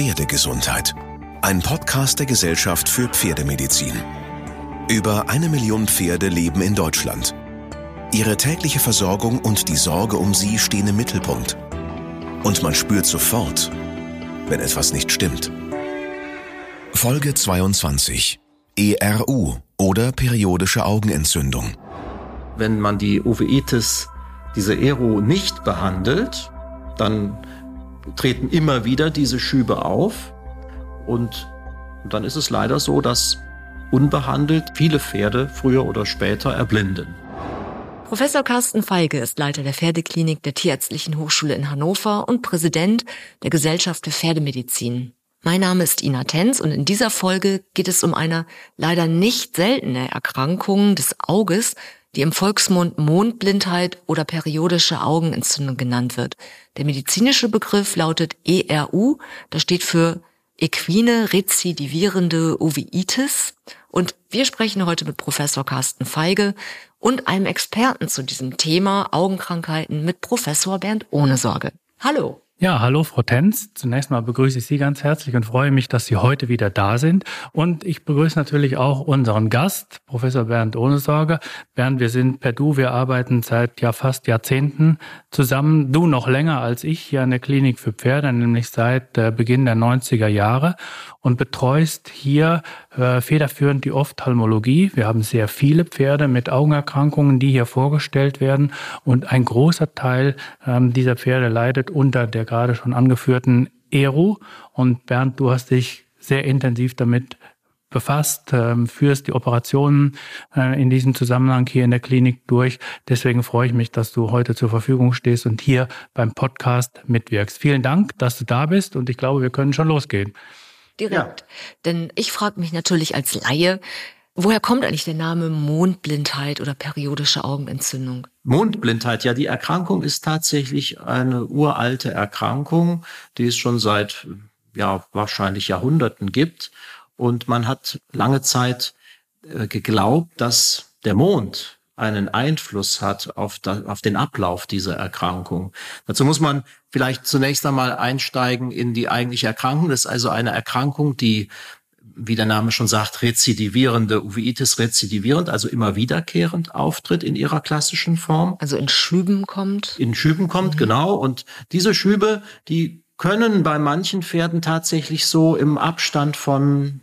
Pferdegesundheit. Ein Podcast der Gesellschaft für Pferdemedizin. Über eine Million Pferde leben in Deutschland. Ihre tägliche Versorgung und die Sorge um sie stehen im Mittelpunkt. Und man spürt sofort, wenn etwas nicht stimmt. Folge 22. ERU oder periodische Augenentzündung. Wenn man die Uveitis, diese ERU, nicht behandelt, dann treten immer wieder diese Schübe auf und dann ist es leider so, dass unbehandelt viele Pferde früher oder später erblinden. Professor Carsten Feige ist Leiter der Pferdeklinik der Tierärztlichen Hochschule in Hannover und Präsident der Gesellschaft für Pferdemedizin. Mein Name ist Ina Tenz und in dieser Folge geht es um eine leider nicht seltene Erkrankung des Auges, die im Volksmund Mondblindheit oder periodische Augenentzündung genannt wird. Der medizinische Begriff lautet ERU, das steht für equine rezidivierende Uveitis. Und wir sprechen heute mit Professor Carsten Feige und einem Experten zu diesem Thema Augenkrankheiten mit Professor Bernd Ohnesorge. Hallo. Ja, hallo Frau Tenz. Zunächst mal begrüße ich Sie ganz herzlich und freue mich, dass Sie heute wieder da sind. Und ich begrüße natürlich auch unseren Gast, Professor Bernd Ohnesorge. Bernd, wir sind per Du, wir arbeiten seit ja fast Jahrzehnten zusammen. Du noch länger als ich hier an der Klinik für Pferde, nämlich seit äh, Beginn der 90er Jahre und betreust hier äh, federführend die Ophthalmologie. Wir haben sehr viele Pferde mit Augenerkrankungen, die hier vorgestellt werden. Und ein großer Teil ähm, dieser Pferde leidet unter der gerade schon angeführten ERU. Und Bernd, du hast dich sehr intensiv damit befasst, ähm, führst die Operationen äh, in diesem Zusammenhang hier in der Klinik durch. Deswegen freue ich mich, dass du heute zur Verfügung stehst und hier beim Podcast mitwirkst. Vielen Dank, dass du da bist und ich glaube, wir können schon losgehen. Direkt. Ja. Denn ich frage mich natürlich als Laie, Woher kommt eigentlich der Name Mondblindheit oder periodische Augenentzündung? Mondblindheit, ja, die Erkrankung ist tatsächlich eine uralte Erkrankung, die es schon seit, ja, wahrscheinlich Jahrhunderten gibt. Und man hat lange Zeit äh, geglaubt, dass der Mond einen Einfluss hat auf, da, auf den Ablauf dieser Erkrankung. Dazu muss man vielleicht zunächst einmal einsteigen in die eigentliche Erkrankung. Das ist also eine Erkrankung, die wie der Name schon sagt, rezidivierende Uveitis rezidivierend, also immer wiederkehrend auftritt in ihrer klassischen Form. Also in Schüben kommt. In Schüben kommt, mhm. genau. Und diese Schübe, die können bei manchen Pferden tatsächlich so im Abstand von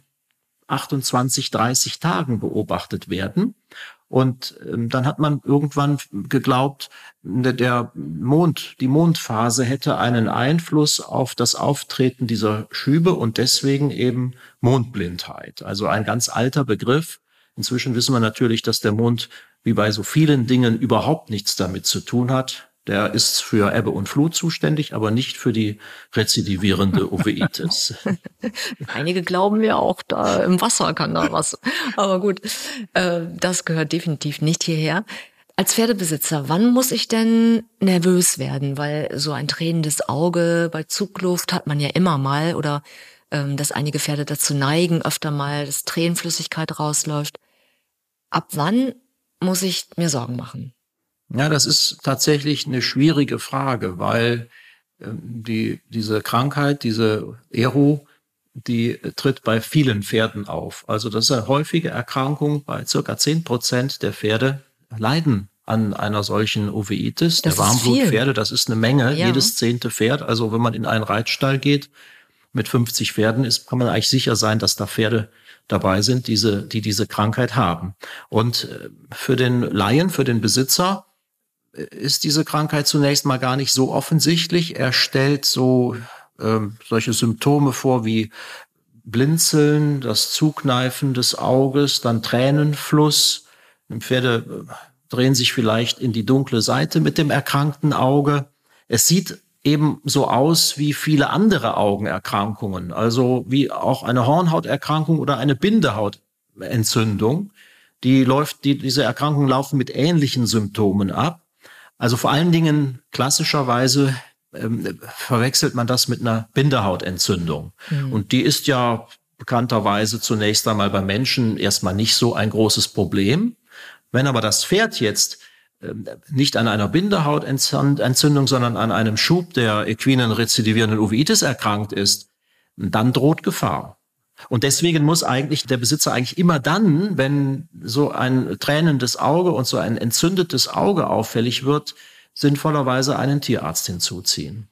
28, 30 Tagen beobachtet werden. Und ähm, dann hat man irgendwann geglaubt, der Mond, die Mondphase hätte einen Einfluss auf das Auftreten dieser Schübe und deswegen eben Mondblindheit. Also ein ganz alter Begriff. Inzwischen wissen wir natürlich, dass der Mond wie bei so vielen Dingen überhaupt nichts damit zu tun hat. Der ist für Ebbe und Flut zuständig, aber nicht für die rezidivierende Uveitis. Einige glauben ja auch, da im Wasser kann da was. Aber gut, äh, das gehört definitiv nicht hierher. Als Pferdebesitzer, wann muss ich denn nervös werden? Weil so ein tränendes Auge bei Zugluft hat man ja immer mal oder ähm, dass einige Pferde dazu neigen, öfter mal, dass Tränenflüssigkeit rausläuft. Ab wann muss ich mir Sorgen machen? Ja, das ist tatsächlich eine schwierige Frage, weil ähm, die, diese Krankheit, diese Ero, die tritt bei vielen Pferden auf. Also das ist eine häufige Erkrankung. Bei circa zehn Prozent der Pferde leiden an einer solchen Uveitis. Das der Warmblutpferde, das ist eine Menge, ja. jedes zehnte Pferd. Also wenn man in einen Reitstall geht mit 50 Pferden, ist, kann man eigentlich sicher sein, dass da Pferde dabei sind, diese, die diese Krankheit haben. Und äh, für den Laien, für den Besitzer, ist diese Krankheit zunächst mal gar nicht so offensichtlich. Er stellt so ähm, solche Symptome vor wie Blinzeln, das Zukneifen des Auges, dann Tränenfluss. Die Pferde äh, drehen sich vielleicht in die dunkle Seite mit dem erkrankten Auge. Es sieht eben so aus wie viele andere Augenerkrankungen, also wie auch eine Hornhauterkrankung oder eine Bindehautentzündung. Die läuft, die, diese Erkrankungen laufen mit ähnlichen Symptomen ab. Also vor allen Dingen klassischerweise ähm, verwechselt man das mit einer Bindehautentzündung. Mhm. Und die ist ja bekannterweise zunächst einmal bei Menschen erstmal nicht so ein großes Problem. Wenn aber das Pferd jetzt ähm, nicht an einer Bindehautentzündung, sondern an einem Schub der equinen rezidivierenden Uveitis erkrankt ist, dann droht Gefahr. Und deswegen muss eigentlich der Besitzer eigentlich immer dann, wenn so ein tränendes Auge und so ein entzündetes Auge auffällig wird, sinnvollerweise einen Tierarzt hinzuziehen.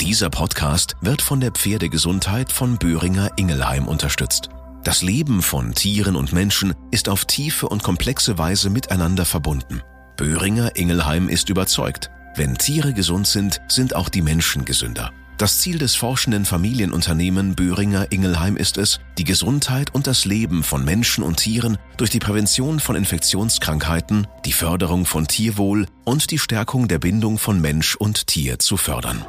Dieser Podcast wird von der Pferdegesundheit von Böhringer Ingelheim unterstützt. Das Leben von Tieren und Menschen ist auf tiefe und komplexe Weise miteinander verbunden. Böhringer Ingelheim ist überzeugt, wenn Tiere gesund sind, sind auch die Menschen gesünder. Das Ziel des forschenden Familienunternehmen Böhringer Ingelheim ist es, die Gesundheit und das Leben von Menschen und Tieren durch die Prävention von Infektionskrankheiten, die Förderung von Tierwohl und die Stärkung der Bindung von Mensch und Tier zu fördern.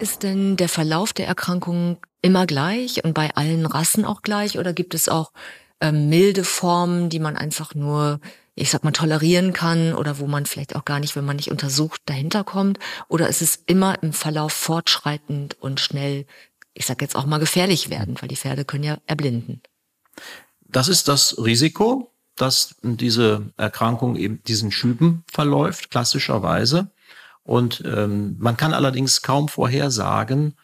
Ist denn der Verlauf der Erkrankung immer gleich und bei allen Rassen auch gleich oder gibt es auch äh, milde Formen, die man einfach nur ich sag mal, tolerieren kann oder wo man vielleicht auch gar nicht, wenn man nicht untersucht, dahinter kommt? Oder ist es immer im Verlauf fortschreitend und schnell, ich sag jetzt auch mal gefährlich werden, weil die Pferde können ja erblinden? Das ist das Risiko, dass diese Erkrankung eben diesen Schüben verläuft, klassischerweise. Und ähm, man kann allerdings kaum vorhersagen,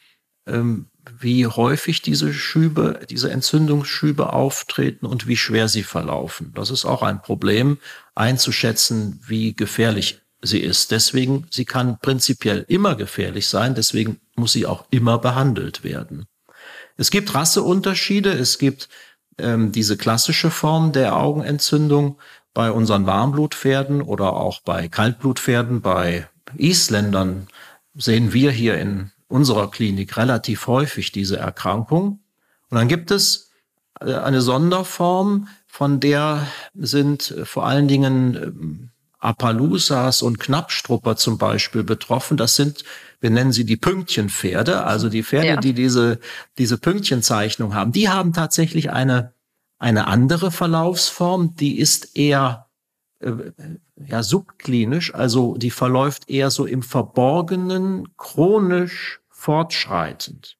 ähm, wie häufig diese Schübe, diese Entzündungsschübe auftreten und wie schwer sie verlaufen. Das ist auch ein Problem, einzuschätzen, wie gefährlich sie ist. Deswegen, sie kann prinzipiell immer gefährlich sein, deswegen muss sie auch immer behandelt werden. Es gibt Rasseunterschiede, es gibt ähm, diese klassische Form der Augenentzündung bei unseren Warmblutpferden oder auch bei Kaltblutpferden, bei Isländern sehen wir hier in unserer Klinik relativ häufig diese Erkrankung. Und dann gibt es äh, eine Sonderform, von der sind äh, vor allen Dingen ähm, Appaloosas und Knappstrupper zum Beispiel betroffen. Das sind, wir nennen sie die Pünktchenpferde, also die Pferde, ja. die diese, diese Pünktchenzeichnung haben. Die haben tatsächlich eine, eine andere Verlaufsform, die ist eher äh, ja, subklinisch, also die verläuft eher so im Verborgenen, chronisch fortschreitend.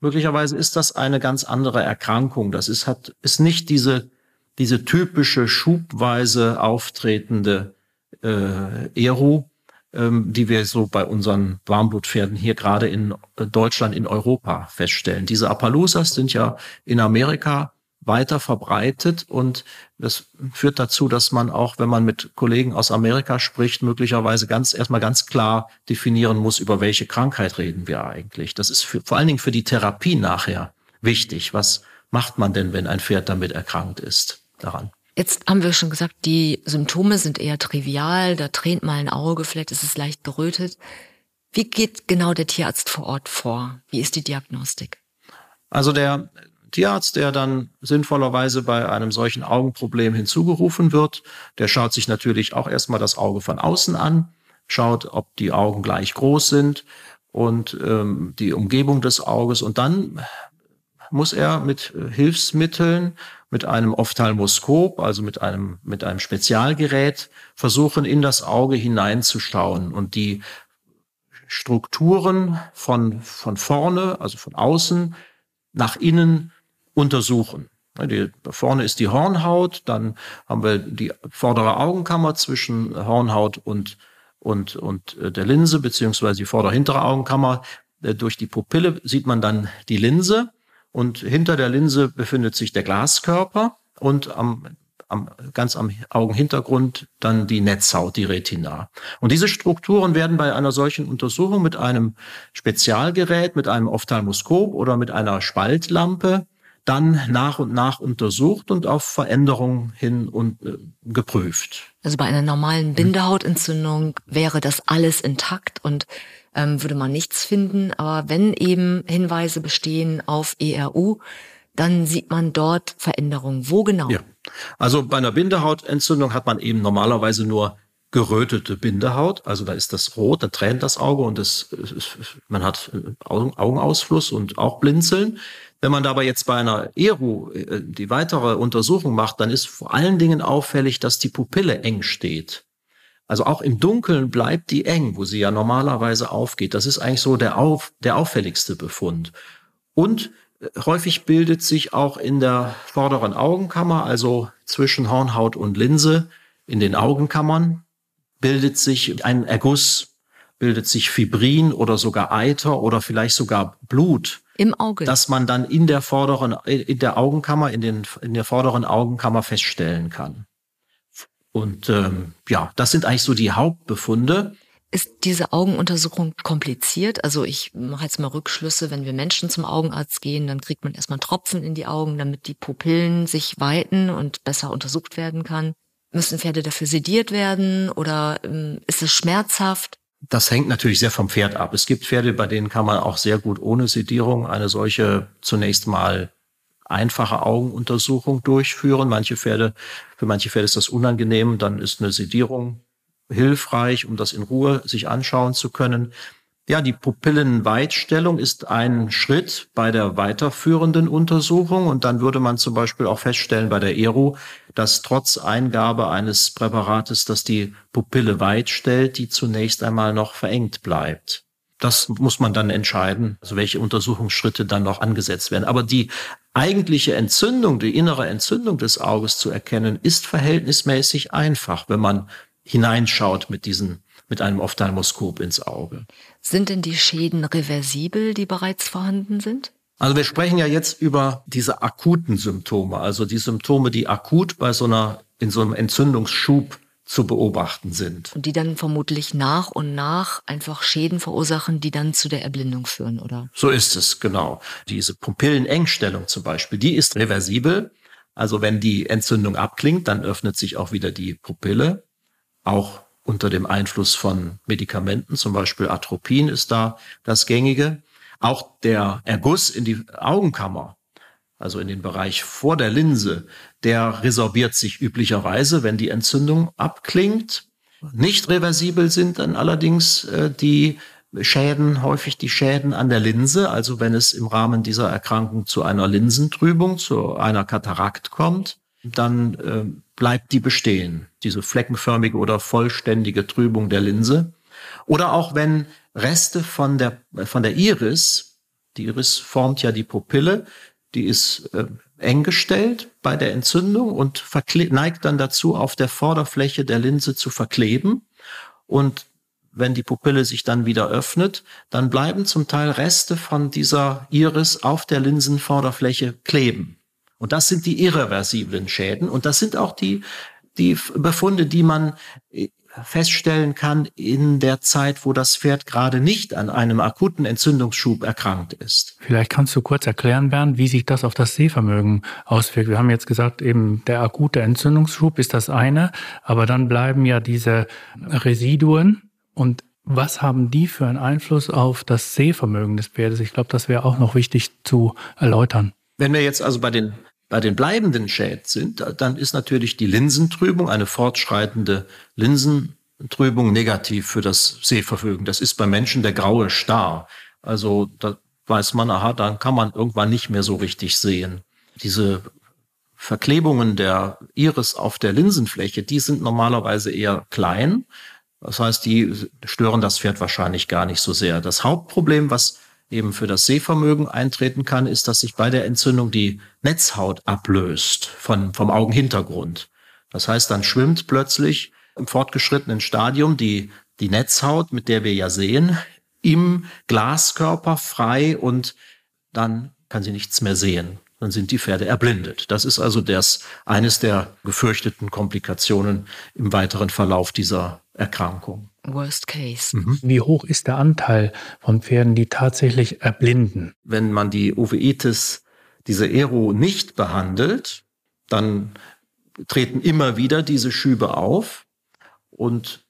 Möglicherweise ist das eine ganz andere Erkrankung. Das ist, hat, ist nicht diese, diese typische schubweise auftretende äh, Eru, ähm, die wir so bei unseren Warmblutpferden hier gerade in Deutschland, in Europa feststellen. Diese Appaloosas sind ja in Amerika weiter verbreitet und das führt dazu, dass man auch, wenn man mit Kollegen aus Amerika spricht, möglicherweise ganz erstmal ganz klar definieren muss, über welche Krankheit reden wir eigentlich. Das ist für, vor allen Dingen für die Therapie nachher wichtig. Was macht man denn, wenn ein Pferd damit erkrankt ist daran? Jetzt haben wir schon gesagt, die Symptome sind eher trivial, da tränt mal ein Auge, vielleicht ist es leicht gerötet. Wie geht genau der Tierarzt vor Ort vor? Wie ist die Diagnostik? Also der Tierarzt, der dann sinnvollerweise bei einem solchen Augenproblem hinzugerufen wird. Der schaut sich natürlich auch erstmal das Auge von außen an, schaut, ob die Augen gleich groß sind und ähm, die Umgebung des Auges. Und dann muss er mit Hilfsmitteln, mit einem Ophthalmoskop, also mit einem, mit einem Spezialgerät, versuchen, in das Auge hineinzuschauen und die Strukturen von, von vorne, also von außen nach innen untersuchen. Die, vorne ist die Hornhaut, dann haben wir die vordere Augenkammer zwischen Hornhaut und, und, und äh, der Linse, beziehungsweise die vordere-hintere Augenkammer. Äh, durch die Pupille sieht man dann die Linse und hinter der Linse befindet sich der Glaskörper und am, am, ganz am Augenhintergrund dann die Netzhaut, die Retina. Und diese Strukturen werden bei einer solchen Untersuchung mit einem Spezialgerät, mit einem Ophthalmoskop oder mit einer Spaltlampe dann nach und nach untersucht und auf Veränderungen hin und äh, geprüft. Also bei einer normalen Bindehautentzündung wäre das alles intakt und ähm, würde man nichts finden. Aber wenn eben Hinweise bestehen auf ERU, dann sieht man dort Veränderungen. Wo genau? Ja. Also bei einer Bindehautentzündung hat man eben normalerweise nur gerötete Bindehaut, also da ist das rot, da tränt das Auge und das, man hat Augenausfluss und auch Blinzeln. Wenn man dabei jetzt bei einer ERU äh, die weitere Untersuchung macht, dann ist vor allen Dingen auffällig, dass die Pupille eng steht. Also auch im Dunkeln bleibt die eng, wo sie ja normalerweise aufgeht. Das ist eigentlich so der, auf, der auffälligste Befund. Und äh, häufig bildet sich auch in der vorderen Augenkammer, also zwischen Hornhaut und Linse, in den Augenkammern, bildet sich ein Erguss, bildet sich Fibrin oder sogar Eiter oder vielleicht sogar Blut Im Auge. Dass man dann in der vorderen, in der Augenkammer, in, den, in der vorderen Augenkammer feststellen kann. Und ähm, ja, das sind eigentlich so die Hauptbefunde. Ist diese Augenuntersuchung kompliziert? Also ich mache jetzt mal Rückschlüsse, wenn wir Menschen zum Augenarzt gehen, dann kriegt man erstmal Tropfen in die Augen, damit die Pupillen sich weiten und besser untersucht werden kann. Müssen Pferde dafür sediert werden oder ähm, ist es schmerzhaft? Das hängt natürlich sehr vom Pferd ab. Es gibt Pferde, bei denen kann man auch sehr gut ohne Sedierung eine solche zunächst mal einfache Augenuntersuchung durchführen. Manche Pferde, für manche Pferde ist das unangenehm, dann ist eine Sedierung hilfreich, um das in Ruhe sich anschauen zu können. Ja, die Pupillenweitstellung ist ein Schritt bei der weiterführenden Untersuchung und dann würde man zum Beispiel auch feststellen bei der ERO, dass trotz Eingabe eines Präparates, das die Pupille weit stellt, die zunächst einmal noch verengt bleibt. Das muss man dann entscheiden, also welche Untersuchungsschritte dann noch angesetzt werden. Aber die eigentliche Entzündung, die innere Entzündung des Auges zu erkennen, ist verhältnismäßig einfach, wenn man hineinschaut mit diesen mit einem Ophthalmoskop ins Auge. Sind denn die Schäden reversibel, die bereits vorhanden sind? Also wir sprechen ja jetzt über diese akuten Symptome, also die Symptome, die akut bei so einer in so einem Entzündungsschub zu beobachten sind. Und die dann vermutlich nach und nach einfach Schäden verursachen, die dann zu der Erblindung führen, oder? So ist es, genau. Diese Pupillenengstellung zum Beispiel, die ist reversibel. Also wenn die Entzündung abklingt, dann öffnet sich auch wieder die Pupille auch unter dem Einfluss von Medikamenten, zum Beispiel Atropin ist da das gängige. Auch der Erguss in die Augenkammer, also in den Bereich vor der Linse, der resorbiert sich üblicherweise, wenn die Entzündung abklingt. Nicht reversibel sind dann allerdings äh, die Schäden, häufig die Schäden an der Linse, also wenn es im Rahmen dieser Erkrankung zu einer Linsentrübung, zu einer Katarakt kommt dann äh, bleibt die bestehen, diese fleckenförmige oder vollständige Trübung der Linse. Oder auch wenn Reste von der, von der Iris, die Iris formt ja die Pupille, die ist äh, eng gestellt bei der Entzündung und neigt dann dazu, auf der Vorderfläche der Linse zu verkleben. Und wenn die Pupille sich dann wieder öffnet, dann bleiben zum Teil Reste von dieser Iris auf der Linsenvorderfläche kleben. Und das sind die irreversiblen Schäden. Und das sind auch die, die Befunde, die man äh, feststellen kann in der Zeit, wo das Pferd gerade nicht an einem akuten Entzündungsschub erkrankt ist. Vielleicht kannst du kurz erklären, Bernd, wie sich das auf das Sehvermögen auswirkt. Wir haben jetzt gesagt, eben der akute Entzündungsschub ist das eine, aber dann bleiben ja diese Residuen und was haben die für einen Einfluss auf das Sehvermögen des Pferdes? Ich glaube, das wäre auch noch wichtig zu erläutern. Wenn wir jetzt also bei den bei den bleibenden Schäden sind, dann ist natürlich die Linsentrübung, eine fortschreitende Linsentrübung negativ für das Sehvermögen. Das ist bei Menschen der graue Star. Also da weiß man, aha, dann kann man irgendwann nicht mehr so richtig sehen. Diese Verklebungen der Iris auf der Linsenfläche, die sind normalerweise eher klein. Das heißt, die stören das Pferd wahrscheinlich gar nicht so sehr. Das Hauptproblem, was eben für das Sehvermögen eintreten kann, ist, dass sich bei der Entzündung die Netzhaut ablöst von, vom Augenhintergrund. Das heißt, dann schwimmt plötzlich im fortgeschrittenen Stadium die, die Netzhaut, mit der wir ja sehen, im Glaskörper frei und dann kann sie nichts mehr sehen. Dann sind die Pferde erblindet. Das ist also das, eines der gefürchteten Komplikationen im weiteren Verlauf dieser Erkrankung. Worst Case. Mhm. Wie hoch ist der Anteil von Pferden, die tatsächlich erblinden? Wenn man die Uveitis, diese Ero nicht behandelt, dann treten immer wieder diese Schübe auf und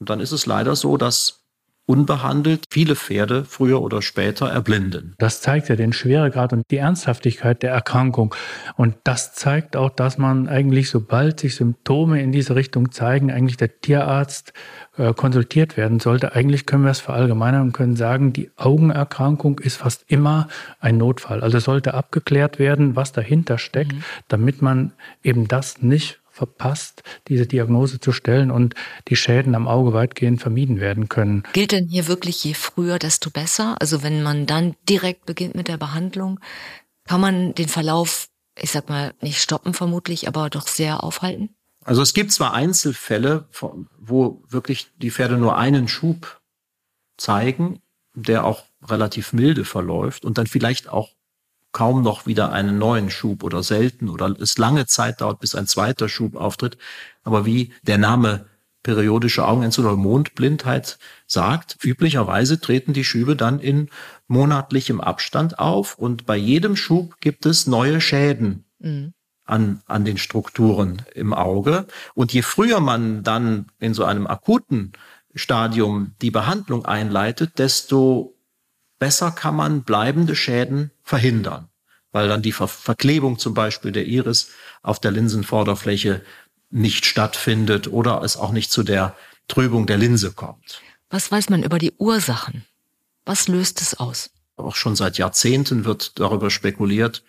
dann ist es leider so, dass unbehandelt viele Pferde früher oder später erblinden. Das zeigt ja den Schweregrad und die Ernsthaftigkeit der Erkrankung. Und das zeigt auch, dass man eigentlich, sobald sich Symptome in diese Richtung zeigen, eigentlich der Tierarzt äh, konsultiert werden sollte. Eigentlich können wir es verallgemeinern und können sagen, die Augenerkrankung ist fast immer ein Notfall. Also sollte abgeklärt werden, was dahinter steckt, mhm. damit man eben das nicht verpasst, diese Diagnose zu stellen und die Schäden am Auge weitgehend vermieden werden können. Gilt denn hier wirklich je früher, desto besser? Also wenn man dann direkt beginnt mit der Behandlung, kann man den Verlauf, ich sag mal, nicht stoppen vermutlich, aber doch sehr aufhalten? Also es gibt zwar Einzelfälle, wo wirklich die Pferde nur einen Schub zeigen, der auch relativ milde verläuft und dann vielleicht auch kaum noch wieder einen neuen Schub oder selten oder es lange Zeit dauert, bis ein zweiter Schub auftritt. Aber wie der Name periodische Augenentzündung oder Mondblindheit sagt, üblicherweise treten die Schübe dann in monatlichem Abstand auf und bei jedem Schub gibt es neue Schäden. Mhm an, an den Strukturen im Auge. Und je früher man dann in so einem akuten Stadium die Behandlung einleitet, desto besser kann man bleibende Schäden verhindern, weil dann die Ver Verklebung zum Beispiel der Iris auf der Linsenvorderfläche nicht stattfindet oder es auch nicht zu der Trübung der Linse kommt. Was weiß man über die Ursachen? Was löst es aus? Auch schon seit Jahrzehnten wird darüber spekuliert,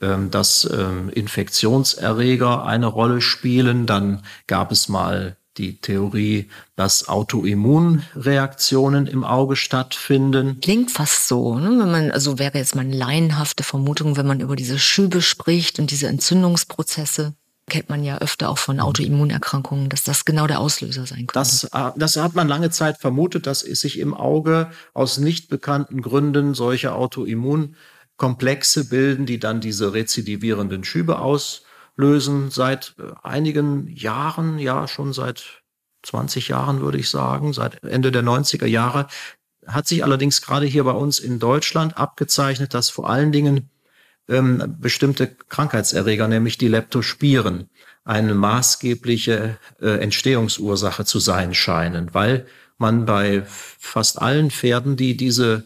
ähm, dass ähm, Infektionserreger eine Rolle spielen. Dann gab es mal die Theorie, dass Autoimmunreaktionen im Auge stattfinden. Klingt fast so, ne? wenn man, also wäre jetzt mal eine laienhafte Vermutung, wenn man über diese Schübe spricht und diese Entzündungsprozesse kennt man ja öfter auch von Autoimmunerkrankungen, dass das genau der Auslöser sein könnte. Das, äh, das hat man lange Zeit vermutet, dass sich im Auge aus nicht bekannten Gründen solche Autoimmunkomplexe bilden, die dann diese rezidivierenden Schübe auslösen. Seit äh, einigen Jahren, ja schon seit 20 Jahren würde ich sagen, seit Ende der 90er Jahre, hat sich allerdings gerade hier bei uns in Deutschland abgezeichnet, dass vor allen Dingen ähm, bestimmte Krankheitserreger, nämlich die Leptospiren, eine maßgebliche äh, Entstehungsursache zu sein scheinen, weil man bei fast allen Pferden, die diese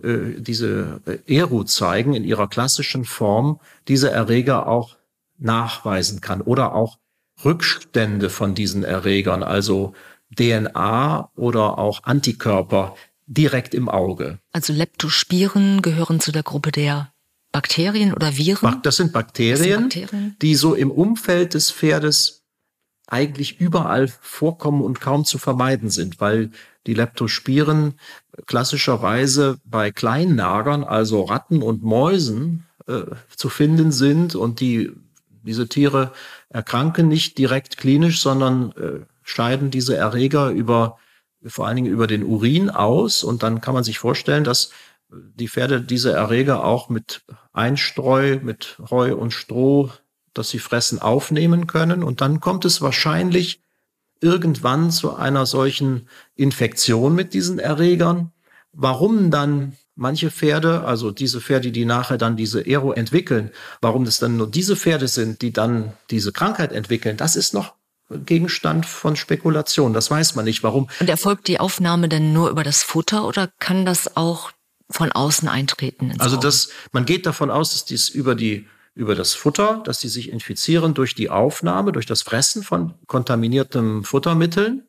äh, diese Eru zeigen in ihrer klassischen Form, diese Erreger auch nachweisen kann oder auch Rückstände von diesen Erregern, also DNA oder auch Antikörper direkt im Auge. Also Leptospiren gehören zu der Gruppe der Bakterien oder Viren? Das sind Bakterien, das sind Bakterien, die so im Umfeld des Pferdes eigentlich überall vorkommen und kaum zu vermeiden sind, weil die Leptospiren klassischerweise bei Kleinnagern, also Ratten und Mäusen, äh, zu finden sind und die diese Tiere erkranken nicht direkt klinisch, sondern äh, scheiden diese Erreger über vor allen Dingen über den Urin aus und dann kann man sich vorstellen, dass die Pferde diese Erreger auch mit Einstreu, mit Heu und Stroh, das sie fressen, aufnehmen können. Und dann kommt es wahrscheinlich irgendwann zu einer solchen Infektion mit diesen Erregern. Warum dann manche Pferde, also diese Pferde, die nachher dann diese Aero entwickeln, warum es dann nur diese Pferde sind, die dann diese Krankheit entwickeln, das ist noch Gegenstand von Spekulation. Das weiß man nicht. Warum? Und erfolgt die Aufnahme denn nur über das Futter oder kann das auch von außen eintreten. also das, man geht davon aus, dass dies über die über das Futter, dass die sich infizieren durch die Aufnahme, durch das Fressen von kontaminierten Futtermitteln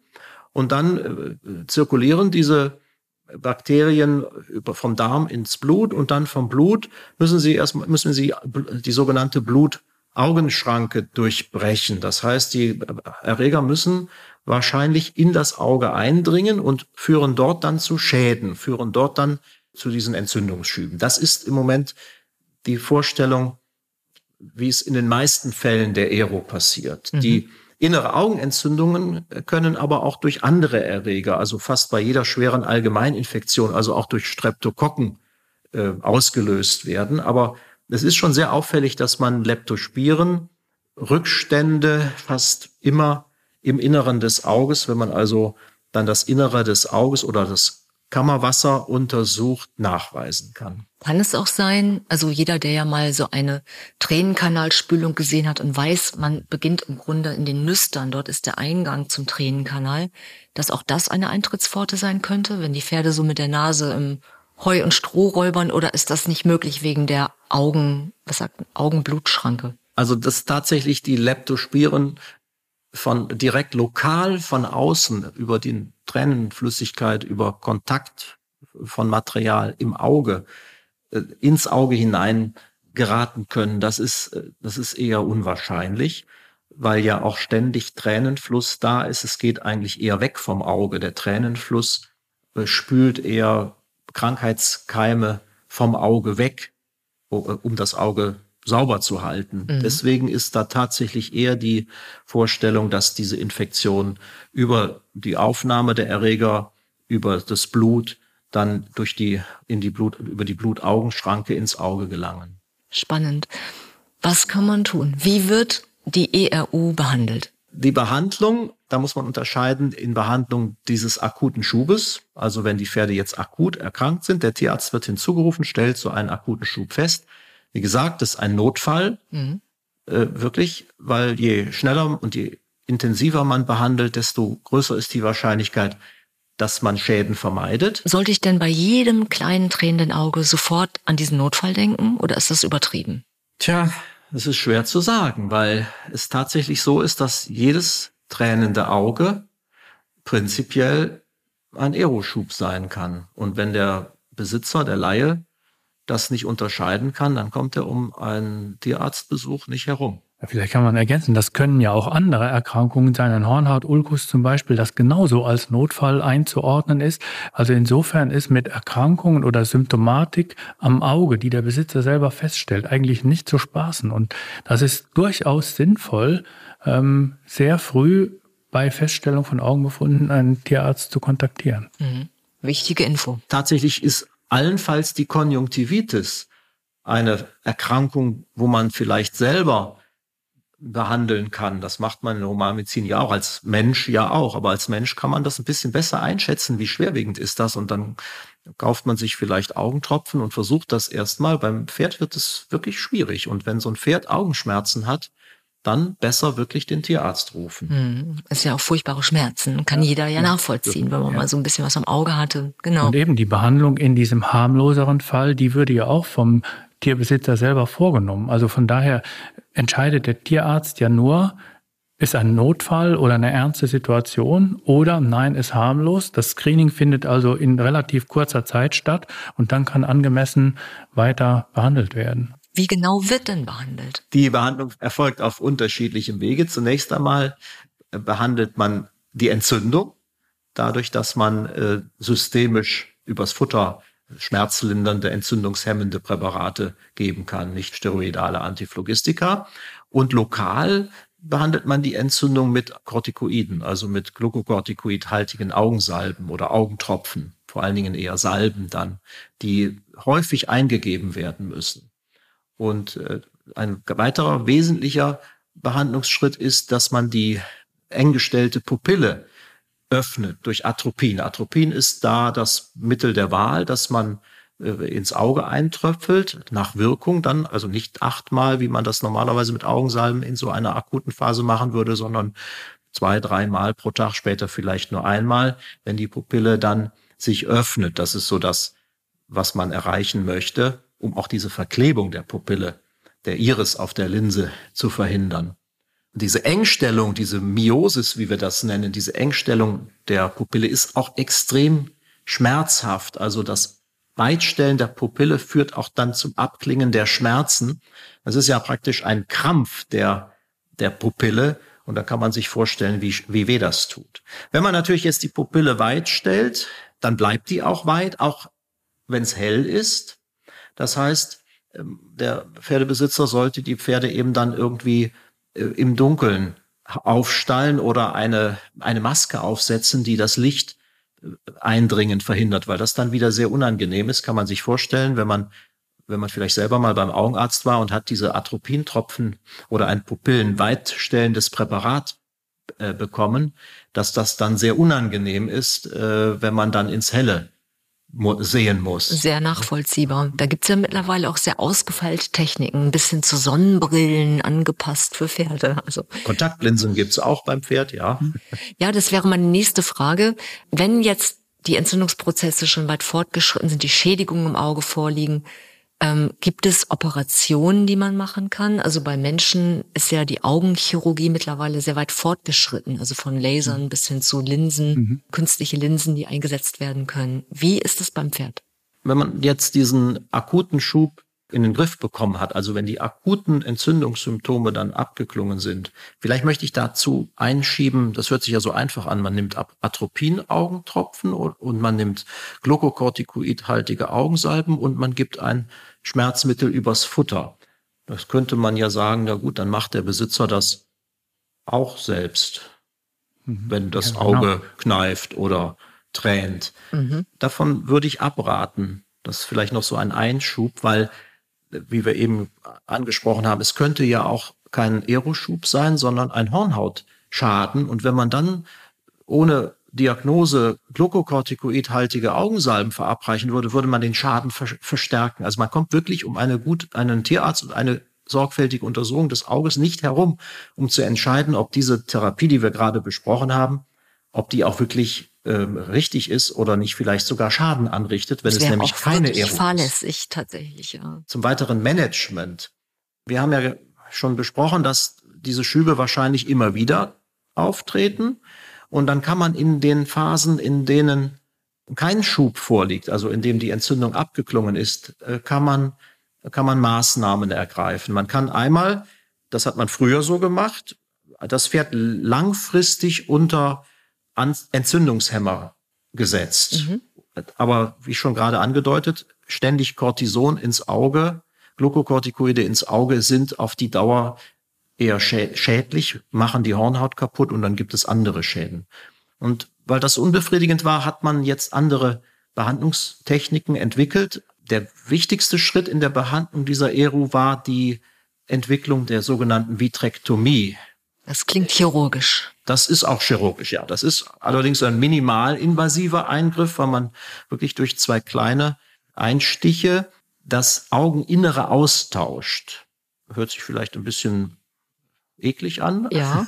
und dann äh, zirkulieren diese Bakterien vom Darm ins Blut und dann vom Blut müssen sie erstmal müssen sie die sogenannte Blutaugenschranke durchbrechen. Das heißt, die Erreger müssen wahrscheinlich in das Auge eindringen und führen dort dann zu Schäden, führen dort dann zu diesen Entzündungsschüben. Das ist im Moment die Vorstellung, wie es in den meisten Fällen der Ero passiert. Mhm. Die innere Augenentzündungen können aber auch durch andere Erreger, also fast bei jeder schweren Allgemeininfektion, also auch durch Streptokokken äh, ausgelöst werden. Aber es ist schon sehr auffällig, dass man Leptospiren, Rückstände fast immer im Inneren des Auges, wenn man also dann das Innere des Auges oder das Kammerwasser untersucht nachweisen kann. Kann es auch sein, also jeder, der ja mal so eine Tränenkanalspülung gesehen hat und weiß, man beginnt im Grunde in den Nüstern, dort ist der Eingang zum Tränenkanal, dass auch das eine Eintrittspforte sein könnte, wenn die Pferde so mit der Nase im Heu und Stroh räubern oder ist das nicht möglich wegen der Augen, was sagt, Augenblutschranke? Also dass tatsächlich die Leptospiren von direkt lokal von außen über die Tränenflüssigkeit, über Kontakt von Material im Auge ins Auge hinein geraten können, das ist, äh, das ist eher unwahrscheinlich, weil ja auch ständig Tränenfluss da ist. Es geht eigentlich eher weg vom Auge. Der Tränenfluss äh, spült eher Krankheitskeime vom Auge weg, um das Auge sauber zu halten. Mhm. Deswegen ist da tatsächlich eher die Vorstellung, dass diese Infektion über die Aufnahme der Erreger, über das Blut dann durch die, in die Blut, über die Blutaugenschranke ins Auge gelangen. Spannend. Was kann man tun? Wie wird die ERU behandelt? Die Behandlung, da muss man unterscheiden in Behandlung dieses akuten Schubes. Also wenn die Pferde jetzt akut erkrankt sind, der Tierarzt wird hinzugerufen, stellt so einen akuten Schub fest. Wie gesagt, das ist ein Notfall, mhm. äh, wirklich, weil je schneller und je intensiver man behandelt, desto größer ist die Wahrscheinlichkeit, dass man Schäden vermeidet. Sollte ich denn bei jedem kleinen tränenden Auge sofort an diesen Notfall denken oder ist das übertrieben? Tja, es ist schwer zu sagen, weil es tatsächlich so ist, dass jedes tränende Auge prinzipiell ein Aeroschub sein kann. Und wenn der Besitzer, der Laie, das nicht unterscheiden kann, dann kommt er um einen Tierarztbesuch nicht herum. Vielleicht kann man ergänzen, das können ja auch andere Erkrankungen sein, ein Hornhautulkus zum Beispiel, das genauso als Notfall einzuordnen ist. Also insofern ist mit Erkrankungen oder Symptomatik am Auge, die der Besitzer selber feststellt, eigentlich nicht zu spaßen. Und das ist durchaus sinnvoll, ähm, sehr früh bei Feststellung von Augenbefunden einen Tierarzt zu kontaktieren. Mhm. Wichtige Info. Tatsächlich ist allenfalls die Konjunktivitis eine Erkrankung, wo man vielleicht selber behandeln kann. Das macht man in der Humanmedizin ja auch, als Mensch ja auch. Aber als Mensch kann man das ein bisschen besser einschätzen, wie schwerwiegend ist das. Und dann kauft man sich vielleicht Augentropfen und versucht das erstmal. Beim Pferd wird es wirklich schwierig. Und wenn so ein Pferd Augenschmerzen hat, dann besser wirklich den Tierarzt rufen. Hm, ist ja auch furchtbare Schmerzen, kann ja. jeder ja, nachvollziehen, wenn man ja. mal so ein bisschen was am Auge hatte. Genau. Und eben die Behandlung in diesem harmloseren Fall, die würde ja auch vom Tierbesitzer selber vorgenommen. Also von daher entscheidet der Tierarzt ja nur, ist ein Notfall oder eine ernste Situation oder nein, ist harmlos. Das Screening findet also in relativ kurzer Zeit statt und dann kann angemessen weiter behandelt werden. Wie genau wird denn behandelt? Die Behandlung erfolgt auf unterschiedlichem Wege. Zunächst einmal äh, behandelt man die Entzündung, dadurch, dass man äh, systemisch übers Futter schmerzlindernde, entzündungshemmende Präparate geben kann, nicht steroidale Antiphlogistika. Und lokal behandelt man die Entzündung mit Corticoiden, also mit glucocorticoidhaltigen Augensalben oder Augentropfen, vor allen Dingen eher Salben dann, die häufig eingegeben werden müssen. Und äh, ein weiterer wesentlicher Behandlungsschritt ist, dass man die eng gestellte Pupille öffnet durch Atropin. Atropin ist da das Mittel der Wahl, dass man äh, ins Auge eintröpfelt, nach Wirkung dann, also nicht achtmal, wie man das normalerweise mit Augensalben in so einer akuten Phase machen würde, sondern zwei, dreimal pro Tag, später vielleicht nur einmal, wenn die Pupille dann sich öffnet. Das ist so das, was man erreichen möchte um auch diese Verklebung der Pupille, der Iris auf der Linse zu verhindern. Diese Engstellung, diese Miosis, wie wir das nennen, diese Engstellung der Pupille ist auch extrem schmerzhaft. Also das Weitstellen der Pupille führt auch dann zum Abklingen der Schmerzen. Das ist ja praktisch ein Krampf der, der Pupille. Und da kann man sich vorstellen, wie, wie weh das tut. Wenn man natürlich jetzt die Pupille weit stellt, dann bleibt die auch weit, auch wenn es hell ist. Das heißt, ähm, der Pferdebesitzer sollte die Pferde eben dann irgendwie im Dunkeln aufstallen oder eine, eine Maske aufsetzen, die das Licht äh, eindringen verhindert, weil das dann wieder sehr unangenehm ist, kann man sich vorstellen, wenn man wenn man vielleicht selber mal beim Augenarzt war und hat diese Atropintropfen oder ein pupillenweitstellendes Präparat äh, bekommen, dass das dann sehr unangenehm ist, äh, wenn man dann ins Helle sehen muss. Sehr nachvollziehbar. Da gibt's ja mittlerweile auch sehr ausgefeilte Techniken, bis hin zu Sonnenbrillen angepasst für Pferde. Also Kontaktlinsen gibt's auch beim Pferd, ja. Ja, das wäre meine nächste Frage. Wenn jetzt die Entzündungsprozesse schon weit fortgeschritten sind, die Schädigungen im Auge vorliegen, ähm, gibt es Operationen, die man machen kann? Also bei Menschen ist ja die Augenchirurgie mittlerweile sehr weit fortgeschritten, also von Lasern mhm. bis hin zu Linsen, mhm. künstliche Linsen, die eingesetzt werden können. Wie ist es beim Pferd? Wenn man jetzt diesen akuten Schub in den Griff bekommen hat, also wenn die akuten Entzündungssymptome dann abgeklungen sind. Vielleicht möchte ich dazu einschieben, das hört sich ja so einfach an, man nimmt Atropin-Augentropfen und man nimmt glucocorticoidhaltige Augensalben und man gibt ein Schmerzmittel übers Futter. Das könnte man ja sagen, na gut, dann macht der Besitzer das auch selbst, mhm. wenn das ja, genau. Auge kneift oder tränt. Mhm. Davon würde ich abraten. Das ist vielleicht noch so ein Einschub, weil, wie wir eben angesprochen haben, es könnte ja auch kein Aeroschub sein, sondern ein Hornhautschaden. Und wenn man dann ohne Diagnose glukokortikoidhaltige Augensalben verabreichen würde, würde man den Schaden verstärken. Also man kommt wirklich um eine gut, einen Tierarzt und eine sorgfältige Untersuchung des Auges nicht herum, um zu entscheiden, ob diese Therapie, die wir gerade besprochen haben, ob die auch wirklich ähm, richtig ist oder nicht vielleicht sogar Schaden anrichtet, wenn es nämlich keine Erosion ist. fahrlässig tatsächlich, ja. Zum weiteren Management. Wir haben ja schon besprochen, dass diese Schübe wahrscheinlich immer wieder auftreten. Und dann kann man in den Phasen, in denen kein Schub vorliegt, also in dem die Entzündung abgeklungen ist, äh, kann man, kann man Maßnahmen ergreifen. Man kann einmal, das hat man früher so gemacht, das Pferd langfristig unter Entzündungshemmer gesetzt. Mhm. Aber wie schon gerade angedeutet, ständig Cortison ins Auge, Glukokortikoide ins Auge sind auf die Dauer eher schädlich, machen die Hornhaut kaputt und dann gibt es andere Schäden. Und weil das unbefriedigend war, hat man jetzt andere Behandlungstechniken entwickelt. Der wichtigste Schritt in der Behandlung dieser ERU war die Entwicklung der sogenannten Vitrektomie. Das klingt chirurgisch. Das ist auch chirurgisch, ja. Das ist allerdings ein minimalinvasiver Eingriff, weil man wirklich durch zwei kleine Einstiche das Augeninnere austauscht. Hört sich vielleicht ein bisschen eklig an. Ja.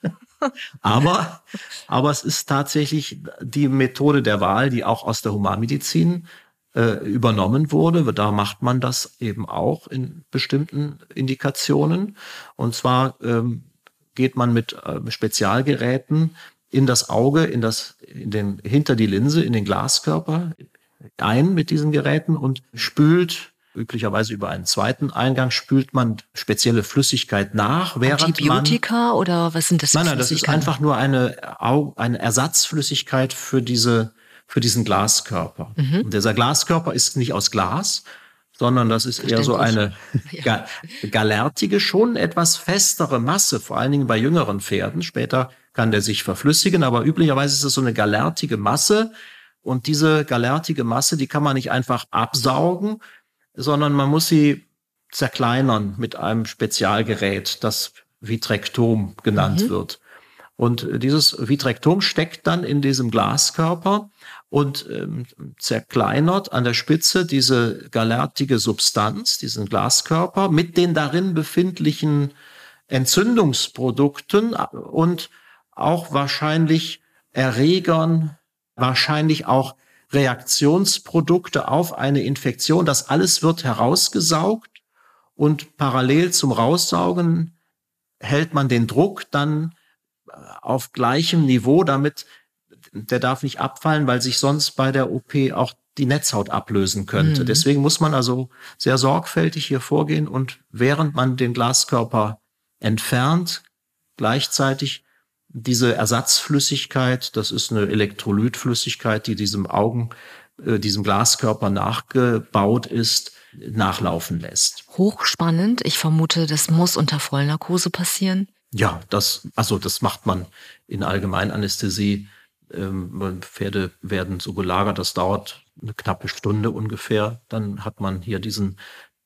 aber, aber es ist tatsächlich die Methode der Wahl, die auch aus der Humanmedizin äh, übernommen wurde. Da macht man das eben auch in bestimmten Indikationen. Und zwar ähm, geht man mit äh, Spezialgeräten in das Auge, in das, in den, hinter die Linse, in den Glaskörper ein mit diesen Geräten und spült üblicherweise über einen zweiten Eingang spült man spezielle Flüssigkeit nach, während Antibiotika man, oder was sind das? Nein, nein, das ist einfach nur eine, eine Ersatzflüssigkeit für diese, für diesen Glaskörper. Mhm. Und dieser Glaskörper ist nicht aus Glas, sondern das ist eher so eine ja. galertige, schon etwas festere Masse, vor allen Dingen bei jüngeren Pferden. Später kann der sich verflüssigen, aber üblicherweise ist es so eine galertige Masse. Und diese galertige Masse, die kann man nicht einfach absaugen, sondern man muss sie zerkleinern mit einem Spezialgerät, das Vitrektom genannt mhm. wird. Und dieses Vitrektom steckt dann in diesem Glaskörper und ähm, zerkleinert an der Spitze diese galertige Substanz, diesen Glaskörper mit den darin befindlichen Entzündungsprodukten und auch wahrscheinlich Erregern, wahrscheinlich auch Reaktionsprodukte auf eine Infektion. Das alles wird herausgesaugt und parallel zum Raussaugen hält man den Druck dann äh, auf gleichem Niveau, damit der darf nicht abfallen, weil sich sonst bei der OP auch die Netzhaut ablösen könnte. Mhm. Deswegen muss man also sehr sorgfältig hier vorgehen und während man den Glaskörper entfernt, gleichzeitig diese Ersatzflüssigkeit, das ist eine Elektrolytflüssigkeit, die diesem Augen, äh, diesem Glaskörper nachgebaut ist, nachlaufen lässt. Hochspannend. Ich vermute, das muss unter Vollnarkose passieren. Ja, das, also das macht man in Allgemeinanästhesie. Ähm, Pferde werden so gelagert, das dauert eine knappe Stunde ungefähr. Dann hat man hier diesen,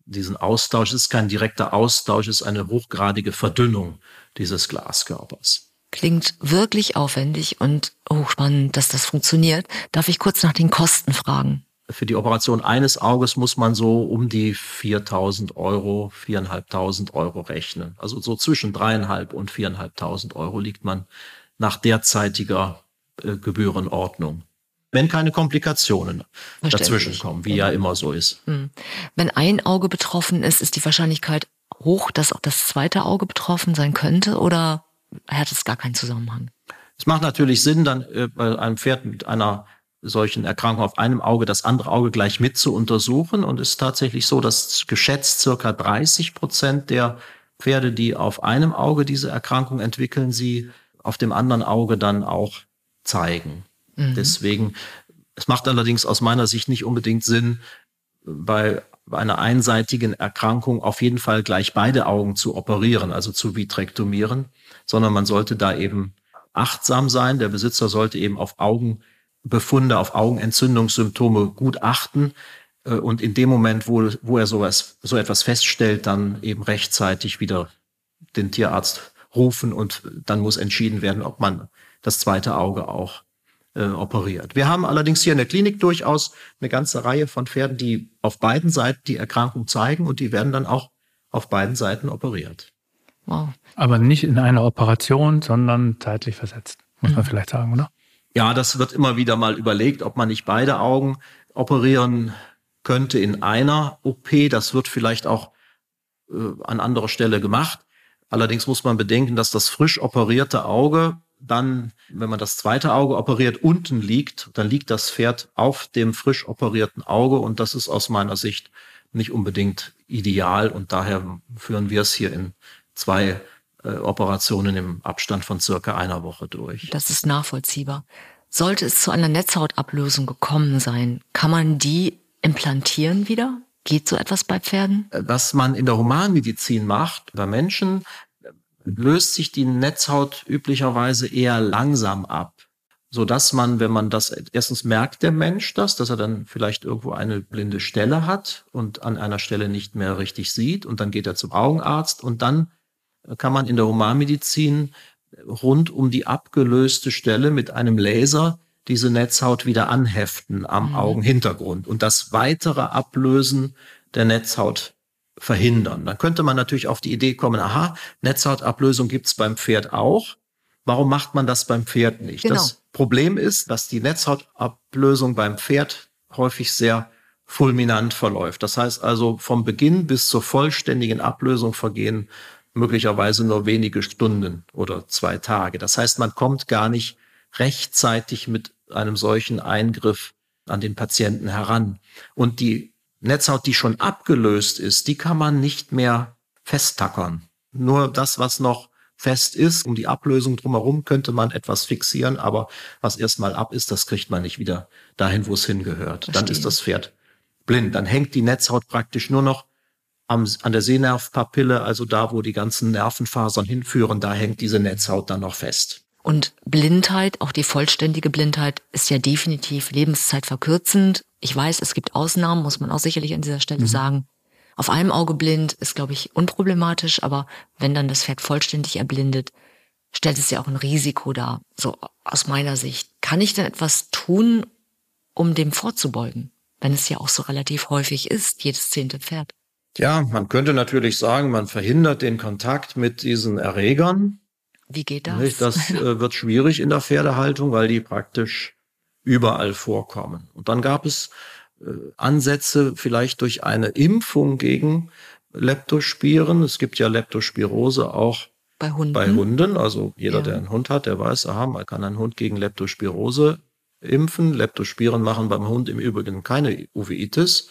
diesen Austausch. Es ist kein direkter Austausch, es ist eine hochgradige Verdünnung dieses Glaskörpers. Klingt wirklich aufwendig und hochspannend, dass das funktioniert. Darf ich kurz nach den Kosten fragen? Für die Operation eines Auges muss man so um die 4.000 Euro, 4.500 Euro rechnen. Also so zwischen dreieinhalb und 4.500 Euro liegt man nach derzeitiger Gebührenordnung. Wenn keine Komplikationen dazwischen kommen, wie ja immer so ist. Hm. Wenn ein Auge betroffen ist, ist die Wahrscheinlichkeit hoch, dass auch das zweite Auge betroffen sein könnte oder hat es gar keinen Zusammenhang. Es macht natürlich Sinn, dann äh, bei einem Pferd mit einer solchen Erkrankung auf einem Auge das andere Auge gleich mit zu untersuchen. Und es ist tatsächlich so, dass geschätzt circa 30 Prozent der Pferde, die auf einem Auge diese Erkrankung entwickeln, sie auf dem anderen Auge dann auch zeigen. Mhm. Deswegen, es macht allerdings aus meiner Sicht nicht unbedingt Sinn, bei einer einseitigen Erkrankung auf jeden Fall gleich beide Augen zu operieren, also zu vitrektomieren, sondern man sollte da eben achtsam sein. Der Besitzer sollte eben auf Augen Befunde, auf Augenentzündungssymptome gut achten äh, und in dem Moment, wo, wo er sowas, so etwas feststellt, dann eben rechtzeitig wieder den Tierarzt rufen und dann muss entschieden werden, ob man das zweite Auge auch äh, operiert. Wir haben allerdings hier in der Klinik durchaus eine ganze Reihe von Pferden, die auf beiden Seiten die Erkrankung zeigen und die werden dann auch auf beiden Seiten operiert. Wow. Aber nicht in einer Operation, sondern zeitlich versetzt, muss mhm. man vielleicht sagen, oder? Ja, das wird immer wieder mal überlegt, ob man nicht beide Augen operieren könnte in einer OP. Das wird vielleicht auch äh, an anderer Stelle gemacht. Allerdings muss man bedenken, dass das frisch operierte Auge dann, wenn man das zweite Auge operiert, unten liegt, dann liegt das Pferd auf dem frisch operierten Auge und das ist aus meiner Sicht nicht unbedingt ideal und daher führen wir es hier in zwei äh, Operationen im Abstand von circa einer Woche durch. Das ist nachvollziehbar. Sollte es zu einer Netzhautablösung gekommen sein, kann man die implantieren wieder? Geht so etwas bei Pferden? Äh, was man in der Humanmedizin macht, bei Menschen, löst sich die Netzhaut üblicherweise eher langsam ab, so dass man, wenn man das erstens merkt der Mensch das, dass er dann vielleicht irgendwo eine blinde Stelle hat und an einer Stelle nicht mehr richtig sieht und dann geht er zum Augenarzt und dann kann man in der Humanmedizin rund um die abgelöste Stelle mit einem Laser diese Netzhaut wieder anheften am mhm. Augenhintergrund und das weitere Ablösen der Netzhaut verhindern. Dann könnte man natürlich auf die Idee kommen, aha, Netzhautablösung gibt's beim Pferd auch. Warum macht man das beim Pferd nicht? Genau. Das Problem ist, dass die Netzhautablösung beim Pferd häufig sehr fulminant verläuft. Das heißt also, vom Beginn bis zur vollständigen Ablösung vergehen möglicherweise nur wenige Stunden oder zwei Tage. Das heißt, man kommt gar nicht rechtzeitig mit einem solchen Eingriff an den Patienten heran. Und die Netzhaut, die schon abgelöst ist, die kann man nicht mehr festtackern. Nur das, was noch fest ist, um die Ablösung drumherum könnte man etwas fixieren, aber was erstmal ab ist, das kriegt man nicht wieder dahin, wo es hingehört. Verstehe. Dann ist das Pferd blind. Dann hängt die Netzhaut praktisch nur noch am, an der Sehnervpapille, also da, wo die ganzen Nervenfasern hinführen, da hängt diese Netzhaut dann noch fest. Und Blindheit, auch die vollständige Blindheit, ist ja definitiv lebenszeitverkürzend. Ich weiß, es gibt Ausnahmen, muss man auch sicherlich an dieser Stelle mhm. sagen. Auf einem Auge blind ist, glaube ich, unproblematisch, aber wenn dann das Pferd vollständig erblindet, stellt es ja auch ein Risiko dar. So aus meiner Sicht. Kann ich denn etwas tun, um dem vorzubeugen? Wenn es ja auch so relativ häufig ist, jedes zehnte Pferd. Ja, man könnte natürlich sagen, man verhindert den Kontakt mit diesen Erregern. Wie geht das? Das äh, wird schwierig in der Pferdehaltung, weil die praktisch überall vorkommen. Und dann gab es äh, Ansätze vielleicht durch eine Impfung gegen Leptospiren. Es gibt ja Leptospirose auch bei Hunden. Bei Hunden. Also jeder, ja. der einen Hund hat, der weiß, aha, man kann einen Hund gegen Leptospirose impfen. Leptospiren machen beim Hund im Übrigen keine Uveitis.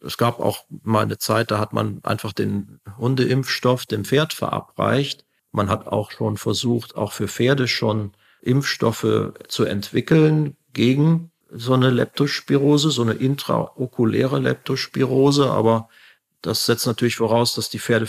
Es gab auch mal eine Zeit, da hat man einfach den Hundeimpfstoff dem Pferd verabreicht. Man hat auch schon versucht, auch für Pferde schon Impfstoffe zu entwickeln gegen so eine Leptospirose, so eine intraokuläre Leptospirose. Aber das setzt natürlich voraus, dass die Pferde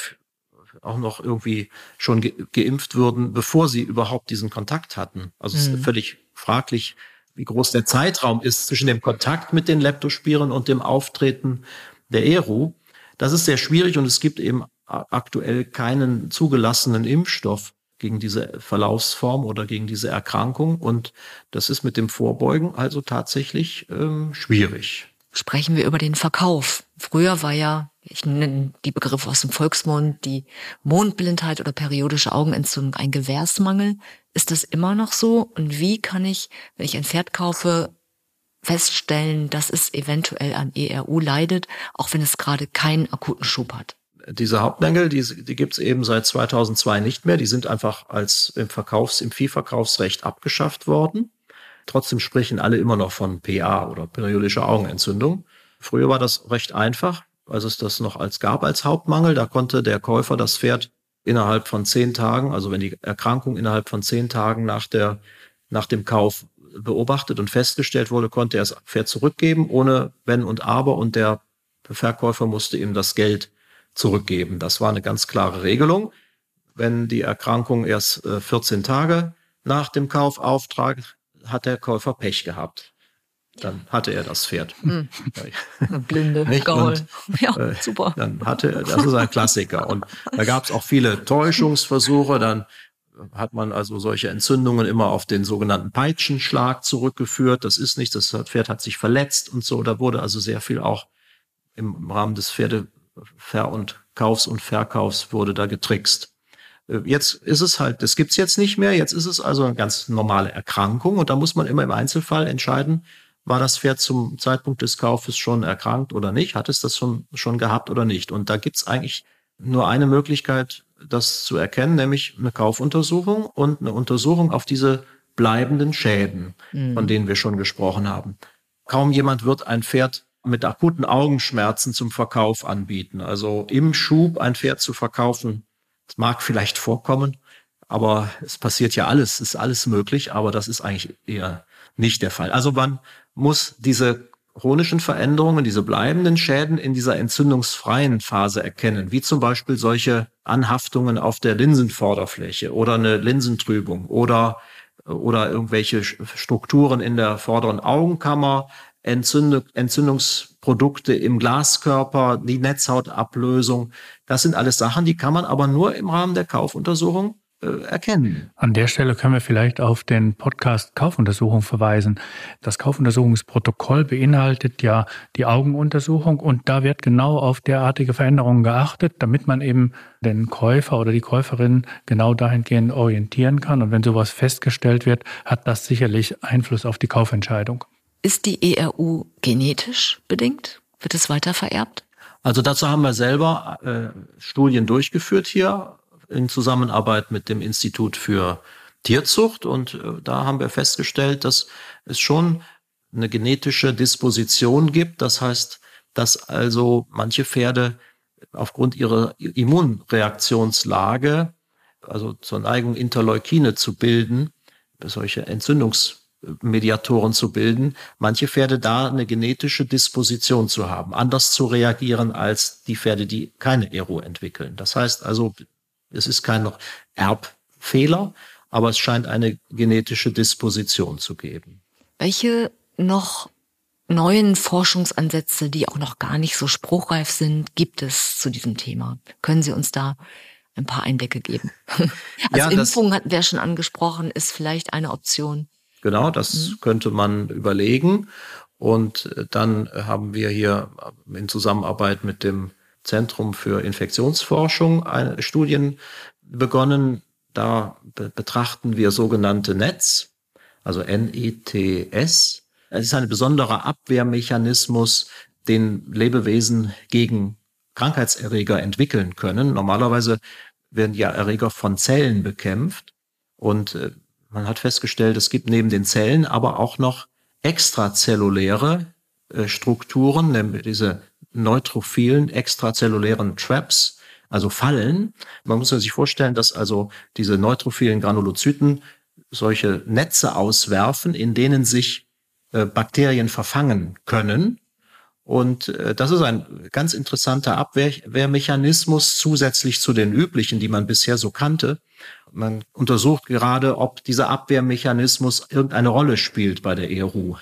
auch noch irgendwie schon ge geimpft würden, bevor sie überhaupt diesen Kontakt hatten. Also mhm. es ist mhm. völlig fraglich, wie groß der Zeitraum ist zwischen dem Kontakt mit den Leptospiren und dem Auftreten der ERU. Das ist sehr schwierig und es gibt eben aktuell keinen zugelassenen Impfstoff gegen diese Verlaufsform oder gegen diese Erkrankung. Und das ist mit dem Vorbeugen also tatsächlich ähm, schwierig. Sprechen wir über den Verkauf. Früher war ja, ich nenne die Begriffe aus dem Volksmund, die Mondblindheit oder periodische Augenentzündung ein Gewährsmangel. Ist das immer noch so? Und wie kann ich, wenn ich ein Pferd kaufe, feststellen, dass es eventuell an ERU leidet, auch wenn es gerade keinen akuten Schub hat? Diese Hauptmängel, die, die gibt es eben seit 2002 nicht mehr. Die sind einfach als im Verkaufs-, im Viehverkaufsrecht abgeschafft worden. Trotzdem sprechen alle immer noch von PA oder periodischer Augenentzündung. Früher war das recht einfach, als es das noch als gab als Hauptmangel. Da konnte der Käufer das Pferd innerhalb von zehn Tagen, also wenn die Erkrankung innerhalb von zehn Tagen nach der, nach dem Kauf beobachtet und festgestellt wurde, konnte er das Pferd zurückgeben, ohne Wenn und Aber und der Verkäufer musste ihm das Geld zurückgeben. Das war eine ganz klare Regelung. Wenn die Erkrankung erst 14 äh, Tage nach dem Kauf auftrat, hat der Käufer Pech gehabt. dann hatte er das Pferd. Mhm. Blinde, Gaul. Ja, äh, super. Dann hatte er, das ist ein Klassiker. Und da gab es auch viele Täuschungsversuche. Dann hat man also solche Entzündungen immer auf den sogenannten Peitschenschlag zurückgeführt. Das ist nicht, das Pferd hat sich verletzt und so. Da wurde also sehr viel auch im Rahmen des Pferdever- und Kaufs und Verkaufs wurde da getrickst. Äh, jetzt ist es halt, das gibt's jetzt nicht mehr. Jetzt ist es also eine ganz normale Erkrankung und da muss man immer im Einzelfall entscheiden, war das Pferd zum Zeitpunkt des Kaufes schon erkrankt oder nicht? Hat es das schon, schon gehabt oder nicht? Und da gibt's eigentlich nur eine Möglichkeit, das zu erkennen, nämlich eine Kaufuntersuchung und eine Untersuchung auf diese bleibenden Schäden, mhm. von denen wir schon gesprochen haben. Kaum jemand wird ein Pferd mit akuten Augenschmerzen zum Verkauf anbieten. Also im Schub ein Pferd zu verkaufen, das mag vielleicht vorkommen, aber es passiert ja alles, ist alles möglich, aber das ist eigentlich eher nicht der Fall. Also man muss diese chronischen Veränderungen, diese bleibenden Schäden in dieser entzündungsfreien Phase erkennen, wie zum Beispiel solche Anhaftungen auf der Linsenvorderfläche oder eine Linsentrübung oder, oder irgendwelche Strukturen in der vorderen Augenkammer, Entzündung, Entzündungsprodukte im Glaskörper, die Netzhautablösung. Das sind alles Sachen, die kann man aber nur im Rahmen der Kaufuntersuchung äh, erkennen. An der Stelle können wir vielleicht auf den Podcast Kaufuntersuchung verweisen. Das Kaufuntersuchungsprotokoll beinhaltet ja die Augenuntersuchung und da wird genau auf derartige Veränderungen geachtet, damit man eben den Käufer oder die Käuferin genau dahingehend orientieren kann. Und wenn sowas festgestellt wird, hat das sicherlich Einfluss auf die Kaufentscheidung. Ist die ERU genetisch bedingt? Wird es weiter vererbt? Also dazu haben wir selber äh, Studien durchgeführt hier in Zusammenarbeit mit dem Institut für Tierzucht und äh, da haben wir festgestellt, dass es schon eine genetische Disposition gibt. Das heißt, dass also manche Pferde aufgrund ihrer Immunreaktionslage, also zur Neigung Interleukine zu bilden, solche Entzündungsmediatoren zu bilden, manche Pferde da eine genetische Disposition zu haben, anders zu reagieren als die Pferde, die keine Ero entwickeln. Das heißt also, es ist kein Erbfehler, aber es scheint eine genetische Disposition zu geben. Welche noch neuen Forschungsansätze, die auch noch gar nicht so spruchreif sind, gibt es zu diesem Thema? Können Sie uns da ein paar Einblicke geben? Also ja, Impfung hatten wir schon angesprochen, ist vielleicht eine Option. Genau, das mhm. könnte man überlegen. Und äh, dann haben wir hier in Zusammenarbeit mit dem Zentrum für Infektionsforschung Studien begonnen. Da betrachten wir sogenannte NETs, also NETS. Es ist ein besonderer Abwehrmechanismus, den Lebewesen gegen Krankheitserreger entwickeln können. Normalerweise werden ja Erreger von Zellen bekämpft und äh, man hat festgestellt, es gibt neben den Zellen aber auch noch extrazelluläre äh, Strukturen, nämlich diese neutrophilen extrazellulären Traps, also Fallen. Man muss sich vorstellen, dass also diese neutrophilen Granulozyten solche Netze auswerfen, in denen sich äh, Bakterien verfangen können. Und äh, das ist ein ganz interessanter Abwehrmechanismus zusätzlich zu den üblichen, die man bisher so kannte. Man untersucht gerade, ob dieser Abwehrmechanismus irgendeine Rolle spielt bei der ERU,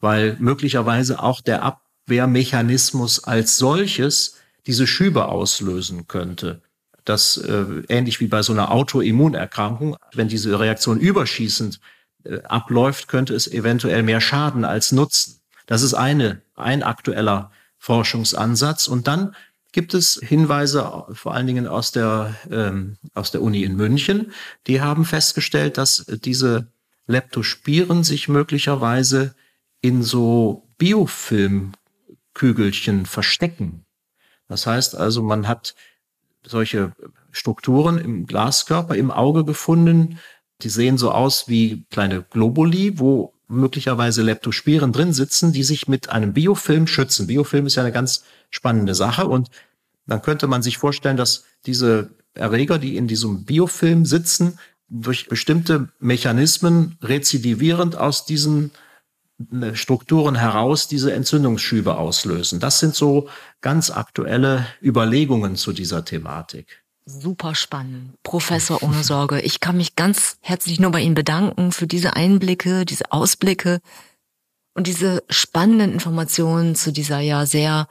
weil möglicherweise auch der Ab Abwehrmechanismus als solches diese Schübe auslösen könnte. Das äh, ähnlich wie bei so einer Autoimmunerkrankung, wenn diese Reaktion überschießend äh, abläuft, könnte es eventuell mehr Schaden als Nutzen. Das ist eine, ein aktueller Forschungsansatz. Und dann gibt es Hinweise, vor allen Dingen aus der, ähm, aus der Uni in München, die haben festgestellt, dass diese Leptospiren sich möglicherweise in so Biofilm Kügelchen verstecken. Das heißt also, man hat solche Strukturen im Glaskörper, im Auge gefunden, die sehen so aus wie kleine Globuli, wo möglicherweise Leptospiren drin sitzen, die sich mit einem Biofilm schützen. Biofilm ist ja eine ganz spannende Sache und dann könnte man sich vorstellen, dass diese Erreger, die in diesem Biofilm sitzen, durch bestimmte Mechanismen rezidivierend aus diesen Strukturen heraus diese Entzündungsschübe auslösen. Das sind so ganz aktuelle Überlegungen zu dieser Thematik. Super spannend. Professor ohne Sorge. Ich kann mich ganz herzlich nur bei Ihnen bedanken für diese Einblicke, diese Ausblicke. und diese spannenden Informationen zu dieser ja sehr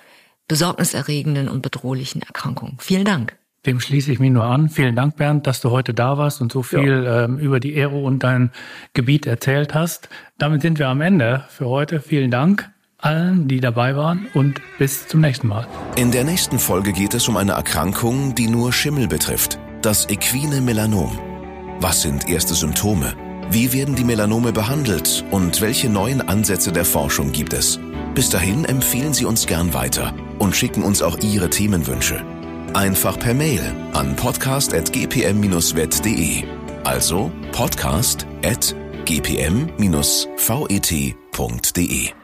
besorgniserregenden und bedrohlichen Erkrankung. Vielen Dank. Dem schließe ich mich nur an. Vielen Dank, Bernd, dass du heute da warst und so viel ja. ähm, über die Aero und dein Gebiet erzählt hast. Damit sind wir am Ende für heute. Vielen Dank allen, die dabei waren und bis zum nächsten Mal. In der nächsten Folge geht es um eine Erkrankung, die nur Schimmel betrifft. Das equine Melanom. Was sind erste Symptome? Wie werden die Melanome behandelt und welche neuen Ansätze der Forschung gibt es? Bis dahin empfehlen Sie uns gern weiter und schicken uns auch Ihre Themenwünsche. Einfach per Mail an podcast.gpm-vet.de. Also podcast.gpm-vet.de.